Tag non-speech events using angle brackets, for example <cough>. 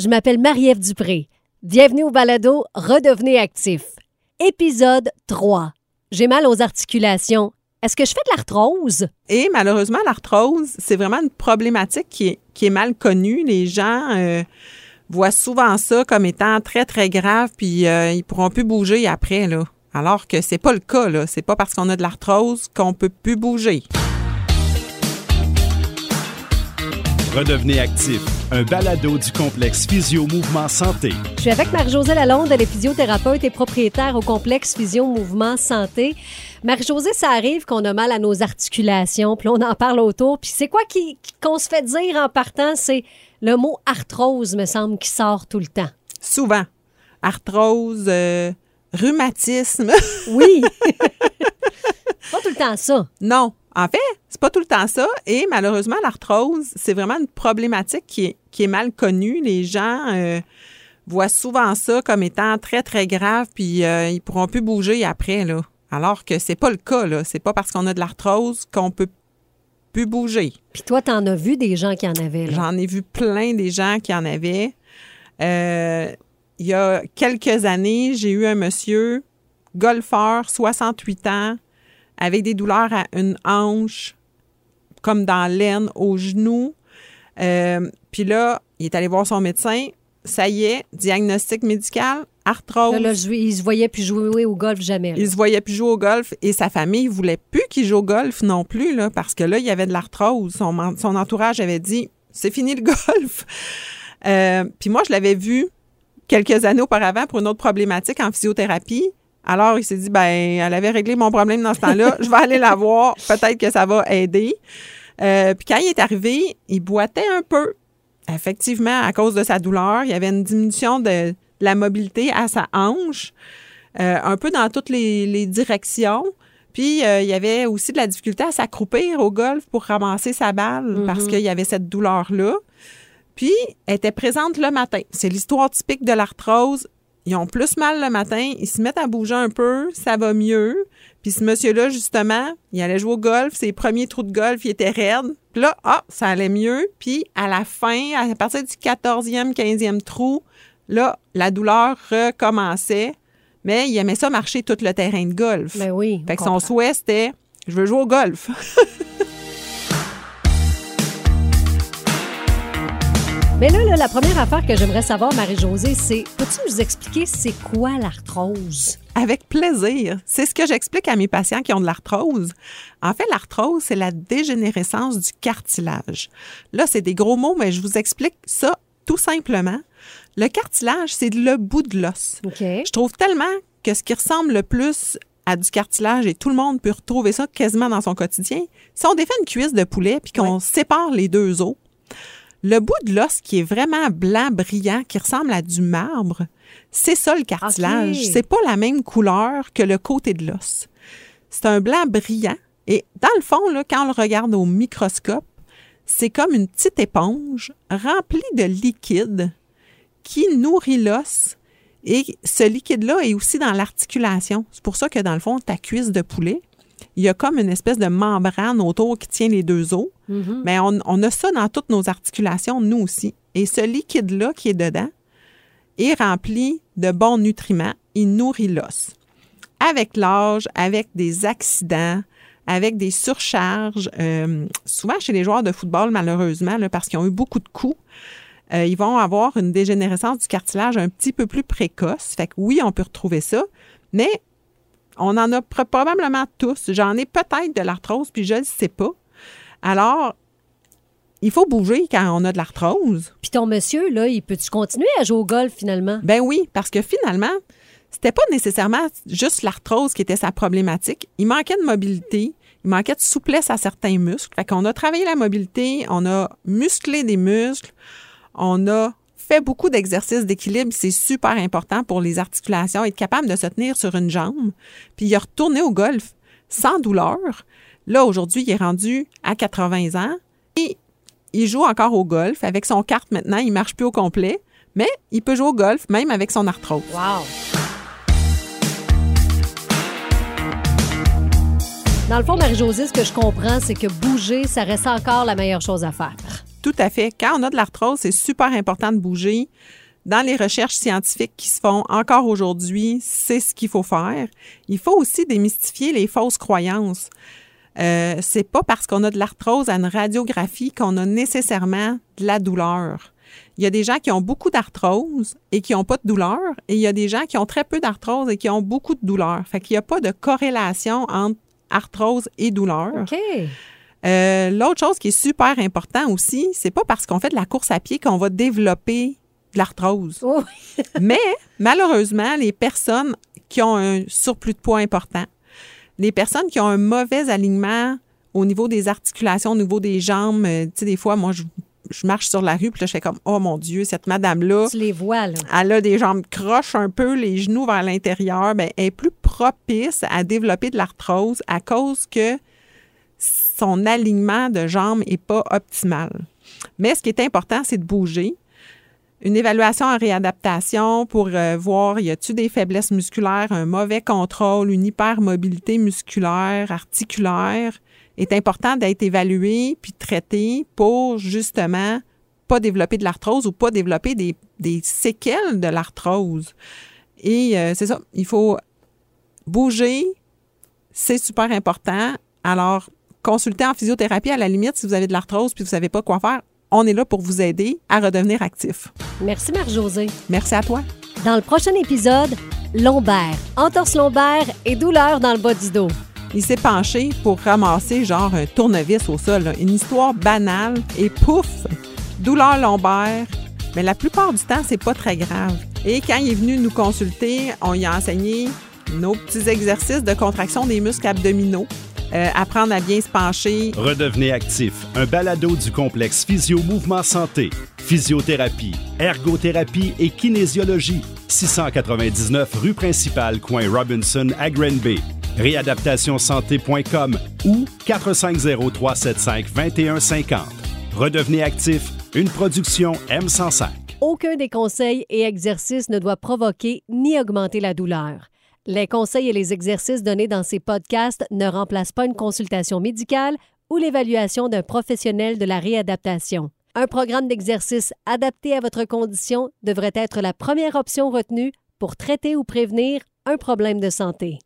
Je m'appelle Marie-Ève Dupré. Bienvenue au balado Redevenez actif. Épisode 3. J'ai mal aux articulations. Est-ce que je fais de l'arthrose? Et malheureusement, l'arthrose, c'est vraiment une problématique qui est, mal connue. Les gens euh, voient souvent ça comme étant très, très grave, puis euh, ils pourront plus bouger après, là. Alors que c'est pas le cas, là. C'est pas parce qu'on a de l'arthrose qu'on peut plus bouger. Redevenez actif, un balado du complexe Physio Mouvement Santé. Je suis avec Marie-Josée Lalonde, elle est physiothérapeute et propriétaire au complexe Physio Mouvement Santé. Marie-Josée, ça arrive qu'on a mal à nos articulations, puis on en parle autour. Puis c'est quoi qui- qu'on se fait dire en partant? C'est le mot arthrose, me semble, qui sort tout le temps. Souvent. Arthrose, euh, rhumatisme. <laughs> Oui. pas tout le temps ça. non. En fait, c'est pas tout le temps ça. Et malheureusement, l'arthrose, c'est vraiment une problématique qui est, qui est mal connue. Les gens euh, voient souvent ça comme étant très, très grave, puis euh, ils pourront plus bouger après, là. Alors que c'est pas le cas, là. C'est pas parce qu'on a de l'arthrose qu'on peut plus bouger. Puis toi, t'en as vu des gens qui en avaient, là? J'en ai vu plein des gens qui en avaient. Euh, il y a quelques années, j'ai eu un monsieur, golfeur, 68 ans, avec des douleurs à une hanche, comme dans l'aine, au genou. Euh, Puis là, il est allé voir son médecin. Ça y est, diagnostic médical, arthrose. Là, là, je- il se voyait plus jouer au golf jamais. là. Il se voyait plus jouer au golf et sa famille voulait plus qu'il joue au golf non plus, là, parce que là, il y avait de l'arthrose. Son entourage avait dit c'est fini le <laughs> golf. Euh, Puis moi, je l'avais vu quelques années auparavant pour une autre problématique en physiothérapie. Alors, il s'est dit, ben, elle avait réglé mon problème dans ce temps-là. <laughs> Je vais aller la voir. Peut-être que ça va aider. Euh, puis quand il est arrivé, il boitait un peu. Effectivement, à cause de sa douleur, il y avait une diminution de, de la mobilité à sa hanche, euh, un peu dans toutes les, les directions. Puis, euh, il y avait aussi de la difficulté à s'accroupir au golf pour ramasser sa balle parce qu'il y avait cette douleur-là. Puis, elle était présente le matin. C'est l'histoire typique de l'arthrose. Ils ont plus mal le matin, ils se mettent à bouger un peu, ça va mieux. Puis ce monsieur-là, justement, il allait jouer au golf, ses premiers trous de golf, il était raide. Puis là, ah, ça allait mieux. Puis à la fin, à partir du 14e, 15e trou, là, la douleur recommençait. Mais il aimait ça marcher tout le terrain de golf. Ben oui. Fait que on son souhait, c'était je veux jouer au golf. <laughs> Mais là, là, la première affaire que j'aimerais savoir, Marie-Josée, c'est peux-tu nous expliquer c'est quoi l'arthrose? Avec plaisir. C'est ce que j'explique à mes patients qui ont de l'arthrose. En fait, l'arthrose, c'est la dégénérescence du cartilage. Là, c'est des gros mots, mais je vous explique ça tout simplement. Le cartilage, c'est le bout de l'os. OK. Je trouve tellement que ce qui ressemble le plus à du cartilage, et tout le monde peut retrouver ça quasiment dans son quotidien, si on défait une cuisse de poulet puis qu'on sépare les deux os, le bout de l'os qui est vraiment blanc, brillant, qui ressemble à du marbre, c'est ça le cartilage. C'est pas la même couleur que le côté de l'os. C'est un blanc brillant. Et dans le fond, là, quand on le regarde au microscope, c'est comme une petite éponge remplie de liquide qui nourrit l'os. Et ce liquide-là est aussi dans l'articulation. C'est pour ça que, dans le fond, ta cuisse de poulet, il y a comme une espèce de membrane autour qui tient les deux os. Mhm. Mais on, on a ça dans toutes nos articulations, nous aussi. Et ce liquide-là qui est dedans est rempli de bons nutriments. Il nourrit l'os. Avec l'âge, avec des accidents, avec des surcharges, euh, souvent chez les joueurs de football, malheureusement, là, parce qu'ils ont eu beaucoup de coups, euh, ils vont avoir une dégénérescence du cartilage un petit peu plus précoce. Fait que oui, on peut retrouver ça, mais on en a pr- probablement tous. J'en ai peut-être de l'arthrose, puis je ne le sais pas. Alors, il faut bouger quand on a de l'arthrose. Puis ton monsieur, là, il peut-tu continuer à jouer au golf finalement? Ben oui, parce que finalement, c'était pas nécessairement juste l'arthrose qui était sa problématique. Il manquait de mobilité, il manquait de souplesse à certains muscles. Fait qu'on a travaillé la mobilité, on a musclé des muscles, on a fait beaucoup d'exercices d'équilibre. C'est super important pour les articulations, être capable de se tenir sur une jambe. Puis il a retourné au golf sans douleur. Là, aujourd'hui, il est rendu à 80 ans et il joue encore au golf. Avec son carte maintenant, il marche plus au complet, mais il peut jouer au golf même avec son arthrose. Wow! Dans le fond, Marie-Josée, ce que je comprends, c'est que bouger, ça reste encore la meilleure chose à faire. Tout à fait. Quand on a de l'arthrose, c'est super important de bouger. Dans les recherches scientifiques qui se font encore aujourd'hui, c'est ce qu'il faut faire. Il faut aussi démystifier les fausses croyances. Euh, c'est pas parce qu'on a de l'arthrose à une radiographie qu'on a nécessairement de la douleur. Il y a des gens qui ont beaucoup d'arthrose et qui n'ont pas de douleur, et il y a des gens qui ont très peu d'arthrose et qui ont beaucoup de douleur. Fait qu'il n'y a pas de corrélation entre arthrose et douleur. Euh, L'autre chose qui est super important aussi, c'est pas parce qu'on fait de la course à pied qu'on va développer de l'arthrose. Oh, <laughs> Mais malheureusement, les personnes qui ont un surplus de poids important, les personnes qui ont un mauvais alignement au niveau des articulations, au niveau des jambes, euh, tu sais, des fois, moi, je, je marche sur la rue, puis là, je fais comme, oh mon Dieu, cette madame-là, tu les vois, là. elle a des jambes croches un peu, les genoux vers l'intérieur, ben, elle est plus propice à développer de l'arthrose à cause que son alignement de jambes n'est pas optimal. Mais ce qui est important, c'est de bouger. Une évaluation en réadaptation pour euh, voir y a-t-il des faiblesses musculaires, un mauvais contrôle, une hypermobilité musculaire, articulaire est important d'être évalué puis traité pour justement pas développer de l'arthrose ou pas développer des, séquelles de l'arthrose. Et euh, c'est ça, il faut bouger, c'est super important. Alors, consultez en physiothérapie à la limite si vous avez de l'arthrose puis vous savez pas quoi faire. On est là pour vous aider à redevenir actif. Merci, Marie-Josée. Merci à toi. Dans le prochain épisode, lombaire, entorse lombaire et douleur dans le bas du dos. Il s'est penché pour ramasser genre un tournevis au sol. là. Une histoire banale et pouf, douleur lombaire. Mais la plupart du temps, c'est pas très grave. Et quand il est venu nous consulter, on lui a enseigné nos petits exercices de contraction des muscles abdominaux, euh, apprendre à bien se pencher. Redevenez actif, un balado du complexe Physio Mouvement Santé. Physiothérapie, ergothérapie et kinésiologie. 699 rue principale, coin Robinson à Granby. Réadaptationsanté.com ou 450-375-2150. Redevenez actif, une production M105. Aucun des conseils et exercices ne doit provoquer ni augmenter la douleur. Les conseils et les exercices donnés dans ces podcasts ne remplacent pas une consultation médicale ou l'évaluation d'un professionnel de la réadaptation. Un programme d'exercice adapté à votre condition devrait être la première option retenue pour traiter ou prévenir un problème de santé.